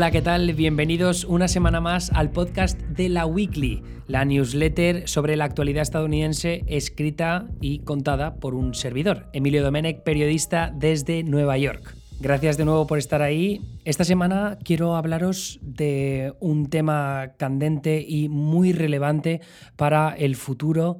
Hola, ¿qué tal? Bienvenidos una semana más al podcast de la Weekly, la newsletter sobre la actualidad estadounidense escrita y contada por un servidor, Emilio Domenech, periodista desde Nueva York. Gracias de nuevo por estar ahí. Esta semana quiero hablaros de un tema candente y muy relevante para el futuro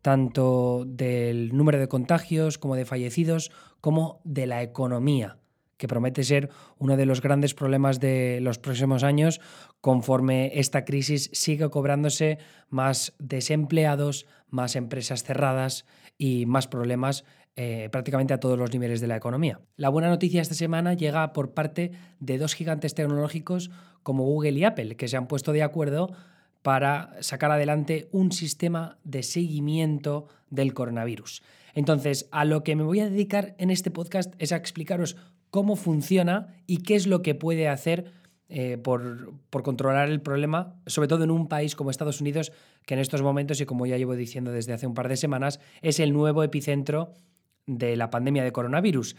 tanto del número de contagios como de fallecidos, como de la economía que promete ser uno de los grandes problemas de los próximos años conforme esta crisis sigue cobrándose más desempleados, más empresas cerradas y más problemas eh, prácticamente a todos los niveles de la economía. La buena noticia esta semana llega por parte de dos gigantes tecnológicos como Google y Apple, que se han puesto de acuerdo para sacar adelante un sistema de seguimiento del coronavirus. Entonces, a lo que me voy a dedicar en este podcast es a explicaros cómo funciona y qué es lo que puede hacer eh, por, controlar el problema, sobre todo en un país como Estados Unidos, que en estos momentos, y como ya llevo diciendo desde hace un par de semanas, es el nuevo epicentro de la pandemia de coronavirus.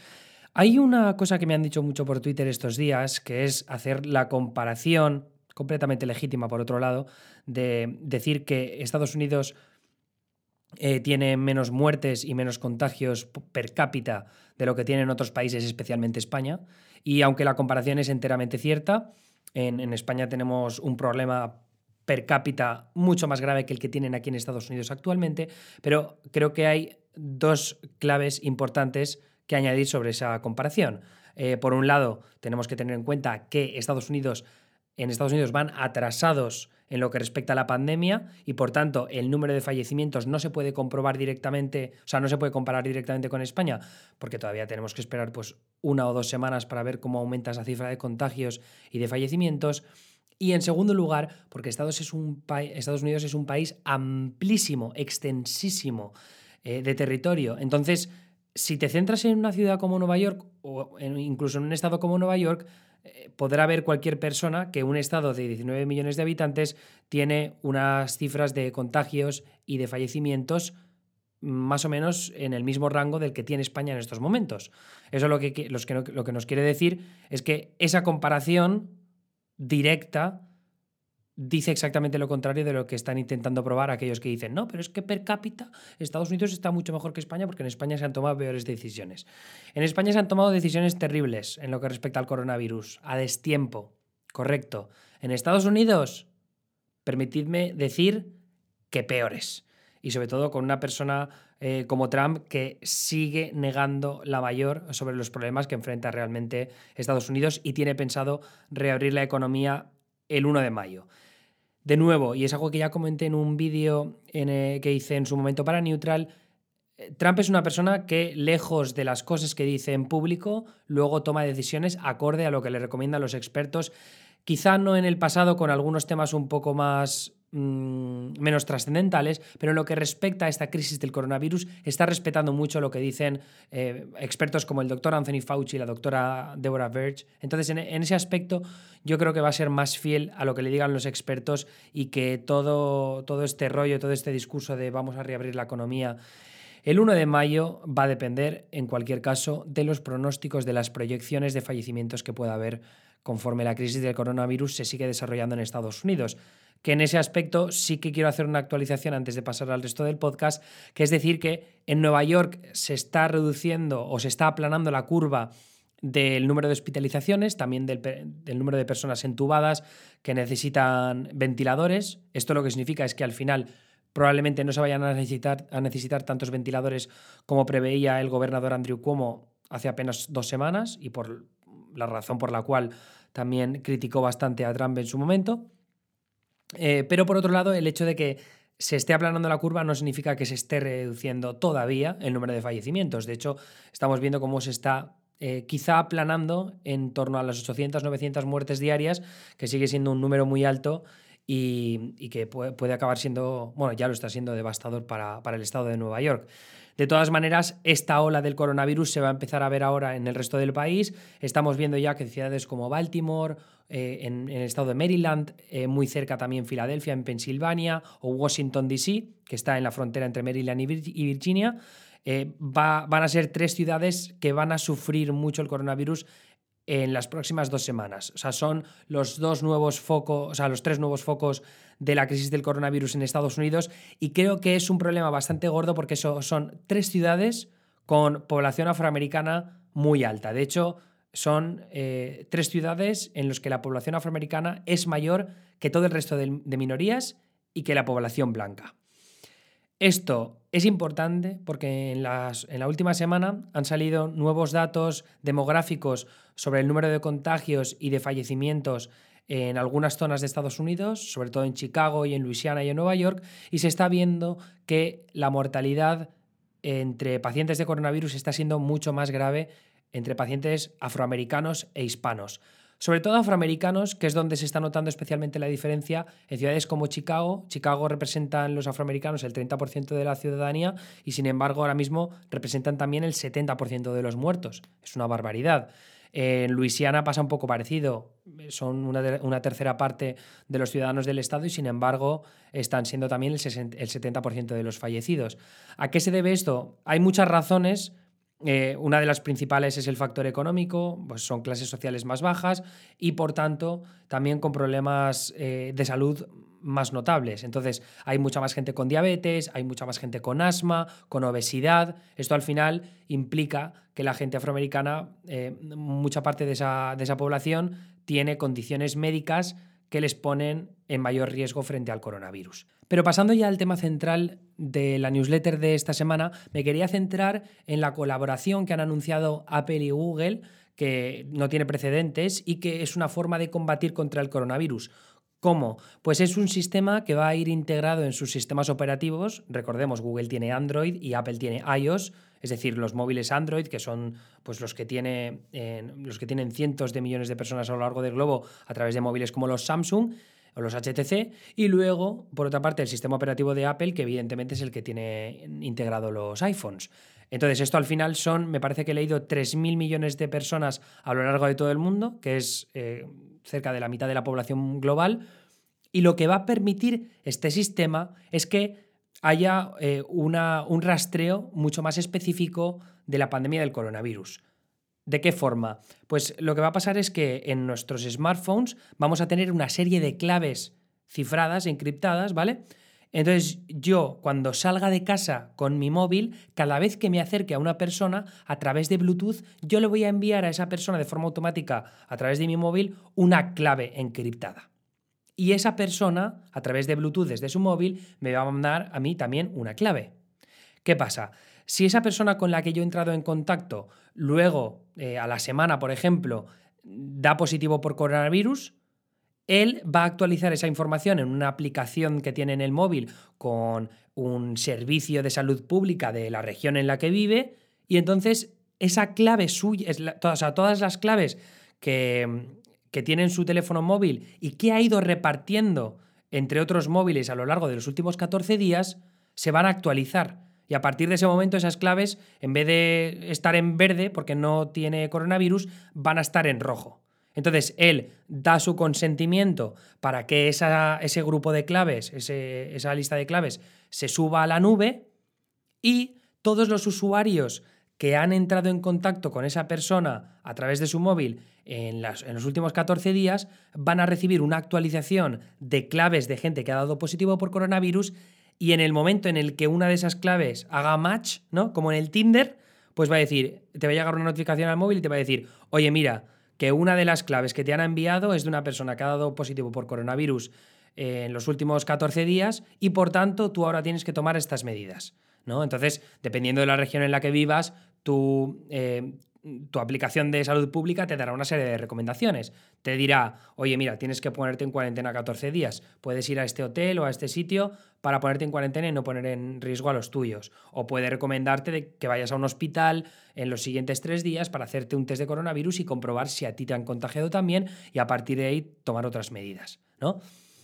Hay una cosa que me han dicho mucho por Twitter estos días, que es hacer la comparación, completamente legítima por otro lado, de decir que Estados Unidos eh, tiene menos muertes y menos contagios per cápita de lo que tienen otros países, especialmente España. Y aunque la comparación es enteramente cierta, en, en España tenemos un problema per cápita mucho más grave que el que tienen aquí en Estados Unidos actualmente, pero creo que hay dos claves importantes que añadir sobre esa comparación. Eh, por un lado, tenemos que tener en cuenta que Estados Unidos, en Estados Unidos van atrasados en lo que respecta a la pandemia y por tanto el número de fallecimientos no se puede comprobar directamente, o sea, no se puede comparar directamente con España, porque todavía tenemos que esperar pues una o dos semanas para ver cómo aumenta esa cifra de contagios y de fallecimientos. Y en segundo lugar, porque Estados, es un Estados Unidos es un país amplísimo, extensísimo eh, de territorio. Entonces, si te centras en una ciudad como Nueva York o incluso en un estado como Nueva York, podrá ver cualquier persona que un estado de 19 millones de habitantes tiene unas cifras de contagios y de fallecimientos más o menos en el mismo rango del que tiene España en estos momentos. Eso lo que, lo que nos quiere decir es que esa comparación directa dice exactamente lo contrario de lo que están intentando probar aquellos que dicen, no, pero es que per cápita Estados Unidos está mucho mejor que España porque en España se han tomado peores decisiones. En España se han tomado decisiones terribles en lo que respecta al coronavirus, a destiempo, correcto. En Estados Unidos, permitidme decir que peores. Y sobre todo con una persona eh, como Trump que sigue negando la mayor sobre los problemas que enfrenta realmente Estados Unidos y tiene pensado reabrir la economía el 1 de mayo. De nuevo, y es algo que ya comenté en un vídeo eh, que hice en su momento para Neutral, eh, Trump es una persona que, lejos de las cosas que dice en público, luego toma decisiones acorde a lo que le recomiendan los expertos. Quizá no en el pasado con algunos temas un poco más Mm, menos trascendentales, pero en lo que respecta a esta crisis del coronavirus, está respetando mucho lo que dicen eh, expertos como el doctor Anthony Fauci y la doctora Deborah Birch. Entonces, en, ese aspecto, yo creo que va a ser más fiel a lo que le digan los expertos y que todo, todo este rollo, todo este discurso de vamos a reabrir la economía. El 1 de mayo va a depender, en cualquier caso, de los pronósticos, de las proyecciones de fallecimientos que pueda haber conforme la crisis del coronavirus se sigue desarrollando en Estados Unidos que en ese aspecto sí que quiero hacer una actualización antes de pasar al resto del podcast, que es decir que en Nueva York se está reduciendo o se está aplanando la curva del número de hospitalizaciones, también del, número de personas entubadas que necesitan ventiladores. Esto lo que significa es que al final probablemente no se vayan a necesitar, a necesitar tantos ventiladores como preveía el gobernador Andrew Cuomo hace apenas dos semanas y por la razón por la cual también criticó bastante a Trump en su momento. Eh, pero por otro lado, el hecho de que se esté aplanando la curva no significa que se esté reduciendo todavía el número de fallecimientos. De hecho, estamos viendo cómo se está eh, quizá aplanando en torno a las 800, 900 muertes diarias, que sigue siendo un número muy alto y, que puede, acabar siendo, bueno, ya lo está siendo devastador para, para el estado de Nueva York. De todas maneras, esta ola del coronavirus se va a empezar a ver ahora en el resto del país. Estamos viendo ya que ciudades como Baltimore, eh, en, el estado de Maryland, eh, muy cerca también Filadelfia, en Pensilvania, o Washington, D.C., que está en la frontera entre Maryland y Virginia, eh, van a ser tres ciudades que van a sufrir mucho el coronavirus en las próximas dos semanas. O sea, son los dos nuevos focos, o sea, los tres nuevos focos de la crisis del coronavirus en Estados Unidos y creo que es un problema bastante gordo porque son tres ciudades con población afroamericana muy alta. De hecho, son eh, tres ciudades en las que la población afroamericana es mayor que todo el resto de, minorías y que la población blanca. Esto es importante porque en, en, la última semana han salido nuevos datos demográficos sobre el número de contagios y de fallecimientos en algunas zonas de Estados Unidos, sobre todo en Chicago y en Luisiana y en Nueva York, y se está viendo que la mortalidad entre pacientes de coronavirus está siendo mucho más grave entre pacientes afroamericanos e hispanos. Sobre todo afroamericanos, que es donde se está notando especialmente la diferencia en ciudades como Chicago. Chicago representan los afroamericanos el 30% de la ciudadanía y sin embargo ahora mismo representan también el 70% de los muertos. Es una barbaridad. En Luisiana pasa un poco parecido. Son una, tercera parte de los ciudadanos del Estado y, sin embargo, están siendo también el, 70% de los fallecidos. ¿A qué se debe esto? Hay muchas razones. Eh, una de las principales es el factor económico, pues son clases sociales más bajas y por tanto también con problemas eh, de salud más notables. Entonces, hay mucha más gente con diabetes, hay mucha más gente con asma, con obesidad. Esto al final implica que la gente afroamericana, eh, mucha parte de esa, de esa población, tiene condiciones médicas que les ponen en mayor riesgo frente al coronavirus. Pero pasando ya al tema central de la newsletter de esta semana, me quería centrar en la colaboración que han anunciado Apple y Google, que no tiene precedentes y que es una forma de combatir contra el coronavirus. ¿Cómo? Pues es un sistema que va a ir integrado en sus sistemas operativos. Recordemos, Google tiene Android y Apple tiene iOS, es decir, los móviles Android, que son pues, los, que tiene, los que tienen cientos de millones de personas a lo largo del globo a través de móviles como los Samsung o los HTC, y luego, por otra parte, el sistema operativo de Apple, que evidentemente es el que tiene integrado los iPhones. Entonces, esto al final son, me parece que he leído 3.000 millones de personas a lo largo de todo el mundo, que es eh, cerca de la mitad de la población global, y lo que va a permitir este sistema es que haya eh, una, un rastreo mucho más específico de la pandemia del coronavirus. ¿De qué forma? Pues lo que va a pasar es que en nuestros smartphones vamos a tener una serie de claves cifradas, encriptadas, ¿vale? Entonces yo cuando salga de casa con mi móvil, cada vez que me acerque a una persona a través de Bluetooth, yo le voy a enviar a esa persona de forma automática a través de mi móvil una clave encriptada. Y esa persona, a través de Bluetooth desde su móvil, me va a mandar a mí también una clave. ¿Qué pasa? Si esa persona con la que yo he entrado en contacto luego, eh, a la semana, por ejemplo, da positivo por coronavirus, él va a actualizar esa información en una aplicación que tiene en el móvil con un servicio de salud pública de la región en la que vive y entonces esa clave suya, todas las claves que, que tiene en su teléfono móvil y que ha ido repartiendo entre otros móviles a lo largo de los últimos 14 días, se van a actualizar. Y a partir de ese momento esas claves, en vez de estar en verde porque no tiene coronavirus, van a estar en rojo. Entonces, él da su consentimiento para que ese grupo de claves, esa lista de claves, se suba a la nube y todos los usuarios que han entrado en contacto con esa persona a través de su móvil en, en, los últimos 14 días van a recibir una actualización de claves de gente que ha dado positivo por coronavirus y en el momento en el que una de esas claves haga match, ¿no? Como en el Tinder, pues va a decir, te va a llegar una notificación al móvil y te va a decir, oye, mira, que una de las claves que te han enviado es de una persona que ha dado positivo por coronavirus eh, en los últimos 14 días y por tanto tú ahora tienes que tomar estas medidas. ¿no? Entonces, dependiendo de la región en la que vivas, tú, eh, tu aplicación de salud pública te dará una serie de recomendaciones. Te dirá, oye, mira, tienes que ponerte en cuarentena 14 días. Puedes ir a este hotel o a este sitio para ponerte en cuarentena y no poner en riesgo a los tuyos. O puede recomendarte que vayas a un hospital en los siguientes tres días para hacerte un test de coronavirus y comprobar si a ti te han contagiado también y a partir de ahí tomar otras medidas. ¿no?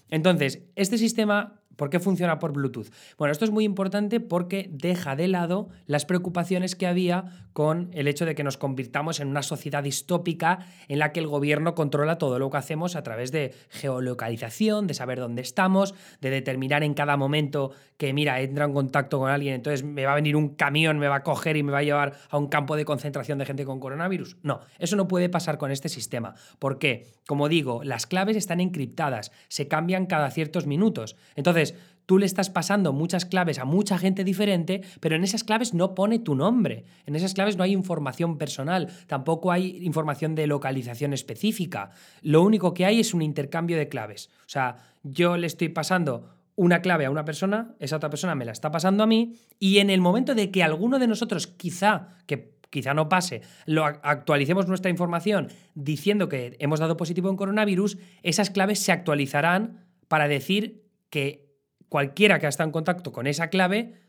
Entonces, este sistema ¿Por qué funciona por Bluetooth? Bueno, esto es muy importante porque deja de lado las preocupaciones que había con el hecho de que nos convirtamos en una sociedad distópica en la que el gobierno controla todo lo que hacemos a través de geolocalización, de saber dónde estamos, de determinar en cada momento que, mira, entra en contacto con alguien, entonces me va a venir un camión, me va a coger y me va a llevar a un campo de concentración de gente con coronavirus. No, eso no puede pasar con este sistema. ¿Por qué? Como digo, las claves están encriptadas, se cambian cada ciertos minutos. Entonces, tú le estás pasando muchas claves a mucha gente diferente, pero en esas claves no pone tu nombre. En esas claves no hay información personal, tampoco hay información de localización específica. Lo único que hay es un intercambio de claves. O sea, yo le estoy pasando una clave a una persona, esa otra persona me la está pasando a mí, y en el momento de que alguno de nosotros, quizá, que quizá no pase, lo actualicemos nuestra información diciendo que hemos dado positivo en coronavirus, esas claves se actualizarán para decir que cualquiera que ha estado en contacto con esa clave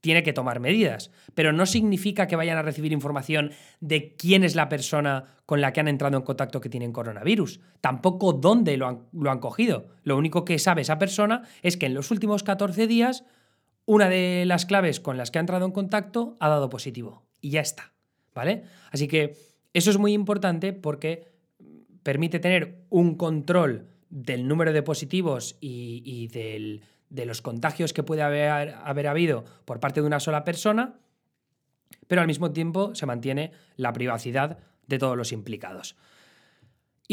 tiene que tomar medidas. Pero no significa que vayan a recibir información de quién es la persona con la que han entrado en contacto que tienen coronavirus. Tampoco dónde lo han, lo han cogido. Lo único que sabe esa persona es que en los últimos 14 días una de las claves con las que ha entrado en contacto ha dado positivo. Y ya está. ¿Vale? Así que eso es muy importante porque permite tener un control del número de positivos y, de los contagios que puede haber, haber habido por parte de una sola persona, pero al mismo tiempo se mantiene la privacidad de todos los implicados.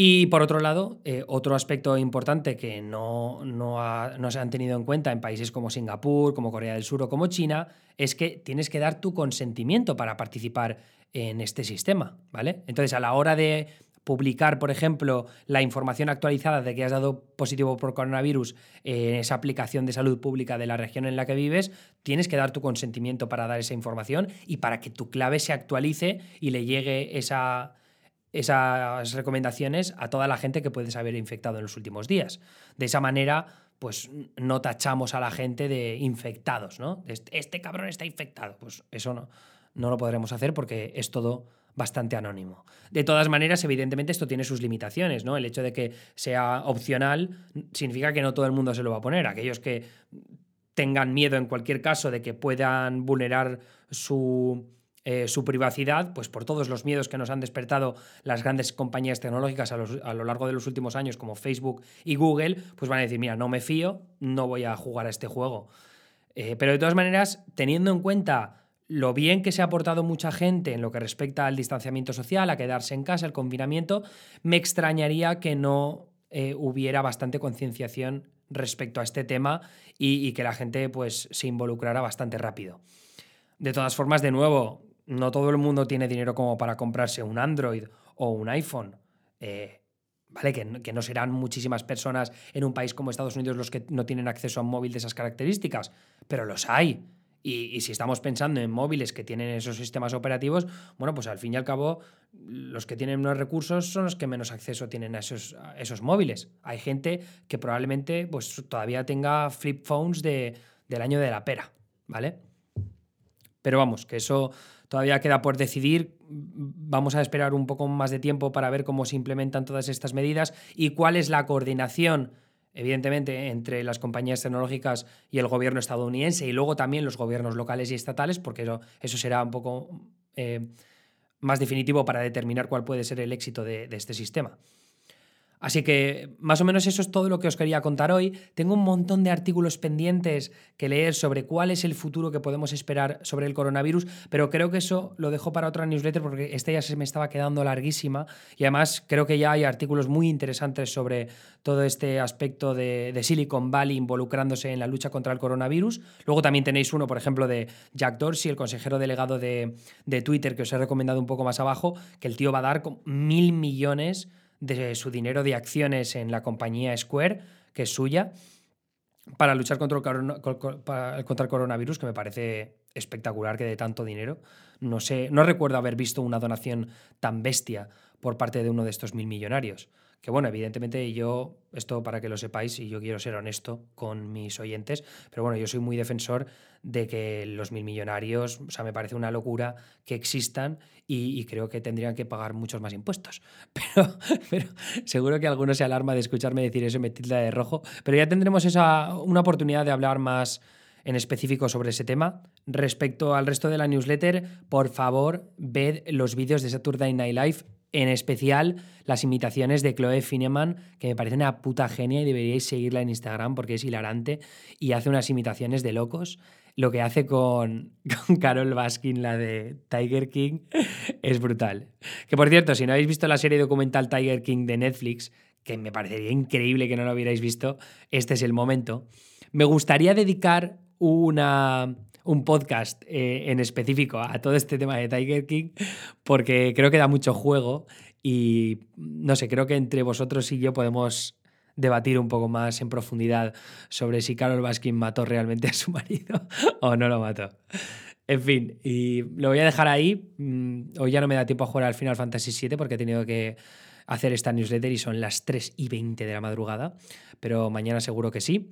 Y por otro lado, eh, otro aspecto importante que no, no, se han tenido en cuenta en países como Singapur, como Corea del Sur o como China, es que tienes que dar tu consentimiento para participar en este sistema, ¿vale? Entonces, a la hora de publicar, por ejemplo, la información actualizada de que has dado positivo por coronavirus en esa aplicación de salud pública de la región en la que vives, tienes que dar tu consentimiento para dar esa información y para que tu clave se actualice y le llegue esa, esas recomendaciones a toda la gente que puedes haber infectado en los últimos días. De esa manera, pues no tachamos a la gente de infectados, ¿no? Este, este cabrón está infectado. Pues eso no, no lo podremos hacer porque es todo bastante anónimo. De todas maneras, evidentemente esto tiene sus limitaciones, ¿no? El hecho de que sea opcional significa que no todo el mundo se lo va a poner. Aquellos que tengan miedo en cualquier caso de que puedan vulnerar su, eh, su privacidad, pues por todos los miedos que nos han despertado las grandes compañías tecnológicas a, lo largo de los últimos años, como Facebook y Google, pues van a decir, mira, no me fío, no voy a jugar a este juego. Eh, pero de todas maneras, teniendo en cuenta lo bien que se ha aportado mucha gente en lo que respecta al distanciamiento social, a quedarse en casa, el confinamiento, me extrañaría que no eh, hubiera bastante concienciación respecto a este tema y, que la gente pues, se involucrara bastante rápido. De todas formas, de nuevo, no todo el mundo tiene dinero como para comprarse un Android o un iPhone. Eh, ¿Vale? Que, no serán muchísimas personas en un país como Estados Unidos los que no tienen acceso a un móvil de esas características, pero los hay. Y, si estamos pensando en móviles que tienen esos sistemas operativos, bueno, pues al fin y al cabo, los que tienen menos recursos son los que menos acceso tienen a esos, esos móviles. Hay gente que probablemente pues, todavía tenga flip phones de, del año de la pera, ¿vale? Pero vamos, que eso todavía queda por decidir. Vamos a esperar un poco más de tiempo para ver cómo se implementan todas estas medidas y cuál es la coordinación evidentemente, entre las compañías tecnológicas y el gobierno estadounidense y luego también los gobiernos locales y estatales, porque eso, será un poco eh, más definitivo para determinar cuál puede ser el éxito de este sistema. Así que más o menos eso es todo lo que os quería contar hoy. Tengo un montón de artículos pendientes que leer sobre cuál es el futuro que podemos esperar sobre el coronavirus, pero creo que eso lo dejo para otra newsletter porque esta ya se me estaba quedando larguísima y además creo que ya hay artículos muy interesantes sobre todo este aspecto de, Silicon Valley involucrándose en la lucha contra el coronavirus. Luego también tenéis uno, por ejemplo, de Jack Dorsey, el consejero delegado de, Twitter, que os he recomendado un poco más abajo, que el tío va a dar mil millones de su dinero de acciones en la compañía Square, que es suya, para luchar contra el, contra el coronavirus, que me parece espectacular que de tanto dinero. No sé, no recuerdo haber visto una donación tan bestia por parte de uno de estos mil millonarios. Que bueno, evidentemente yo, esto para que lo sepáis, y yo quiero ser honesto con mis oyentes, pero bueno, yo soy muy defensor de que los mil millonarios, o sea, me parece una locura que existan y, creo que tendrían que pagar muchos más impuestos. Pero, seguro que alguno se alarma de escucharme decir eso y me tilda de rojo, pero ya tendremos esa, una oportunidad de hablar más en específico sobre ese tema. Respecto al resto de la newsletter, por favor, ved los vídeos de Saturday Night Live en especial las imitaciones de Chloe Fineman, que me parece una puta genia y deberíais seguirla en Instagram porque es hilarante y hace unas imitaciones de locos. Lo que hace con, con Carol Baskin, la de Tiger King, es brutal. Que por cierto, si no habéis visto la serie documental Tiger King de Netflix, que me parecería increíble que no lo hubierais visto, este es el momento. Me gustaría dedicar una, un podcast eh, en específico a todo este tema de Tiger King, porque creo que da mucho juego y no sé, creo que entre vosotros y yo podemos debatir un poco más en profundidad sobre si Carol Baskin mató realmente a su marido o no lo mató. En fin, y lo voy a dejar ahí. Mm, hoy ya no me da tiempo a jugar al Final Fantasy VII porque he tenido que hacer esta newsletter y son las 3 y 20 de la madrugada, pero mañana seguro que sí.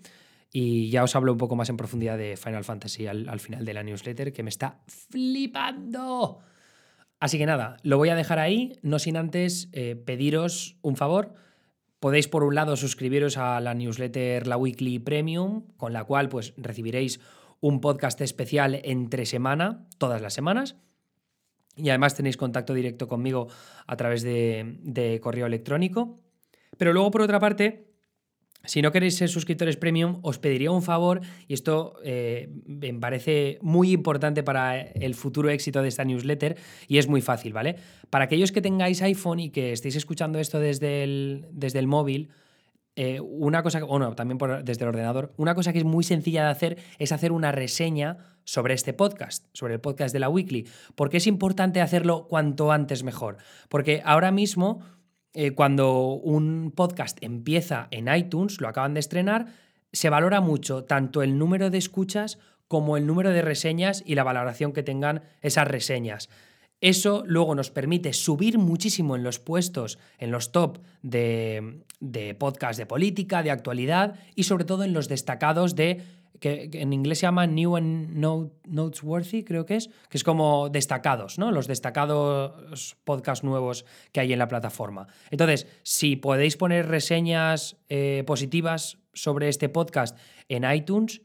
Y ya os hablo un poco más en profundidad de Final Fantasy al, final de la newsletter, que me está flipando. Así que nada, lo voy a dejar ahí, no sin antes eh, pediros un favor. Podéis por un lado suscribiros a la newsletter La Weekly Premium, con la cual pues recibiréis un podcast especial entre semana, todas las semanas. Y además tenéis contacto directo conmigo a través de, de correo electrónico. Pero luego, por otra parte, si no queréis ser suscriptores premium, os pediría un favor, y esto eh, me parece muy importante para el futuro éxito de esta newsletter, y es muy fácil, ¿vale? Para aquellos que tengáis iPhone y que estéis escuchando esto desde el, desde el móvil, eh, una cosa, bueno, también desde el ordenador, una cosa que es muy sencilla de hacer es hacer una reseña sobre este podcast, sobre el podcast de la Weekly. porque es importante hacerlo cuanto antes mejor? Porque ahora mismo eh, cuando un podcast empieza en iTunes, lo acaban de estrenar, se valora mucho tanto el número de escuchas como el número de reseñas y la valoración que tengan esas reseñas. Eso luego nos permite subir muchísimo en los puestos, en los top de, de podcast de política, de actualidad y sobre todo en los destacados de que, en inglés se llama New and Notesworthy, creo que es, que es como destacados, ¿no? Los destacados podcasts nuevos que hay en la plataforma. Entonces, si podéis poner reseñas eh, positivas sobre este podcast en iTunes,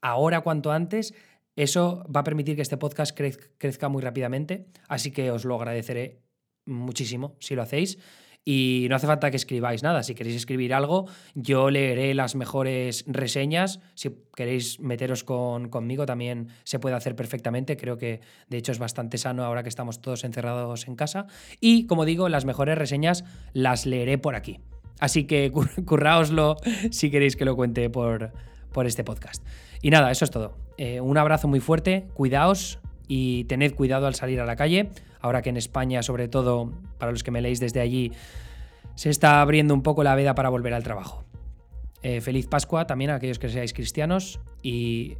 ahora cuanto antes, eso va a permitir que este podcast crezca muy rápidamente, así que os lo agradeceré muchísimo si lo hacéis. Y no hace falta que escribáis nada. Si queréis escribir algo, yo leeré las mejores reseñas. Si queréis meteros con, conmigo, también se puede hacer perfectamente. Creo que de hecho es bastante sano ahora que estamos todos encerrados en casa. Y como digo, las mejores reseñas las leeré por aquí. Así que curraoslo si queréis que lo cuente por, por este podcast. Y nada, eso es todo. Eh, un abrazo muy fuerte, cuidaos y tened cuidado al salir a la calle ahora que en España, sobre todo para los que me leéis desde allí, se está abriendo un poco la veda para volver al trabajo. Eh, feliz Pascua también a aquellos que seáis cristianos y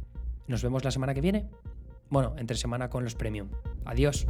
nos vemos la semana que viene. Bueno, entre semana con los premium. Adiós.